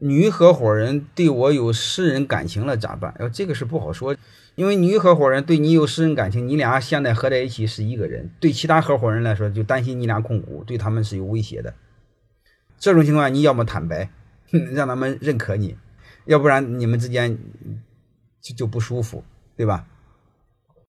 女合伙人对我有私人感情了咋办？要这个是不好说，因为女合伙人对你有私人感情，你俩现在合在一起是一个人，对其他合伙人来说就担心你俩控股，对他们是有威胁的。这种情况，你要么坦白，让他们认可你，要不然你们之间就就不舒服，对吧？